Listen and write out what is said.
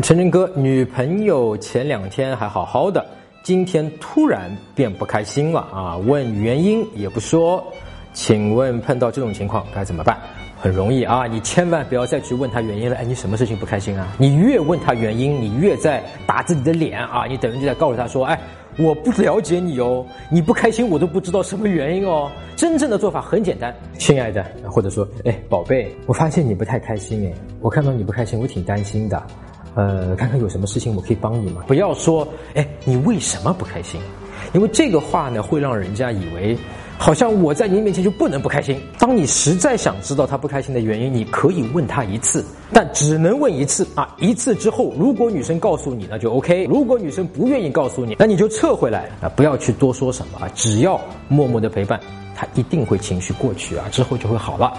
陈真哥，女朋友前两天还好好的，今天突然变不开心了啊！问原因也不说，请问碰到这种情况该怎么办？很容易啊，你千万不要再去问他原因了。哎，你什么事情不开心啊？你越问他原因，你越在打自己的脸啊！你等于就在告诉他说，哎，我不了解你哦，你不开心我都不知道什么原因哦。真正的做法很简单，亲爱的，或者说，哎，宝贝，我发现你不太开心哎，我看到你不开心，我挺担心的。呃，看看有什么事情我可以帮你吗？不要说，哎，你为什么不开心？因为这个话呢，会让人家以为，好像我在你面前就不能不开心。当你实在想知道他不开心的原因，你可以问他一次，但只能问一次啊！一次之后，如果女生告诉你，那就 OK；如果女生不愿意告诉你，那你就撤回来啊！不要去多说什么啊，只要默默的陪伴，他一定会情绪过去啊，之后就会好了。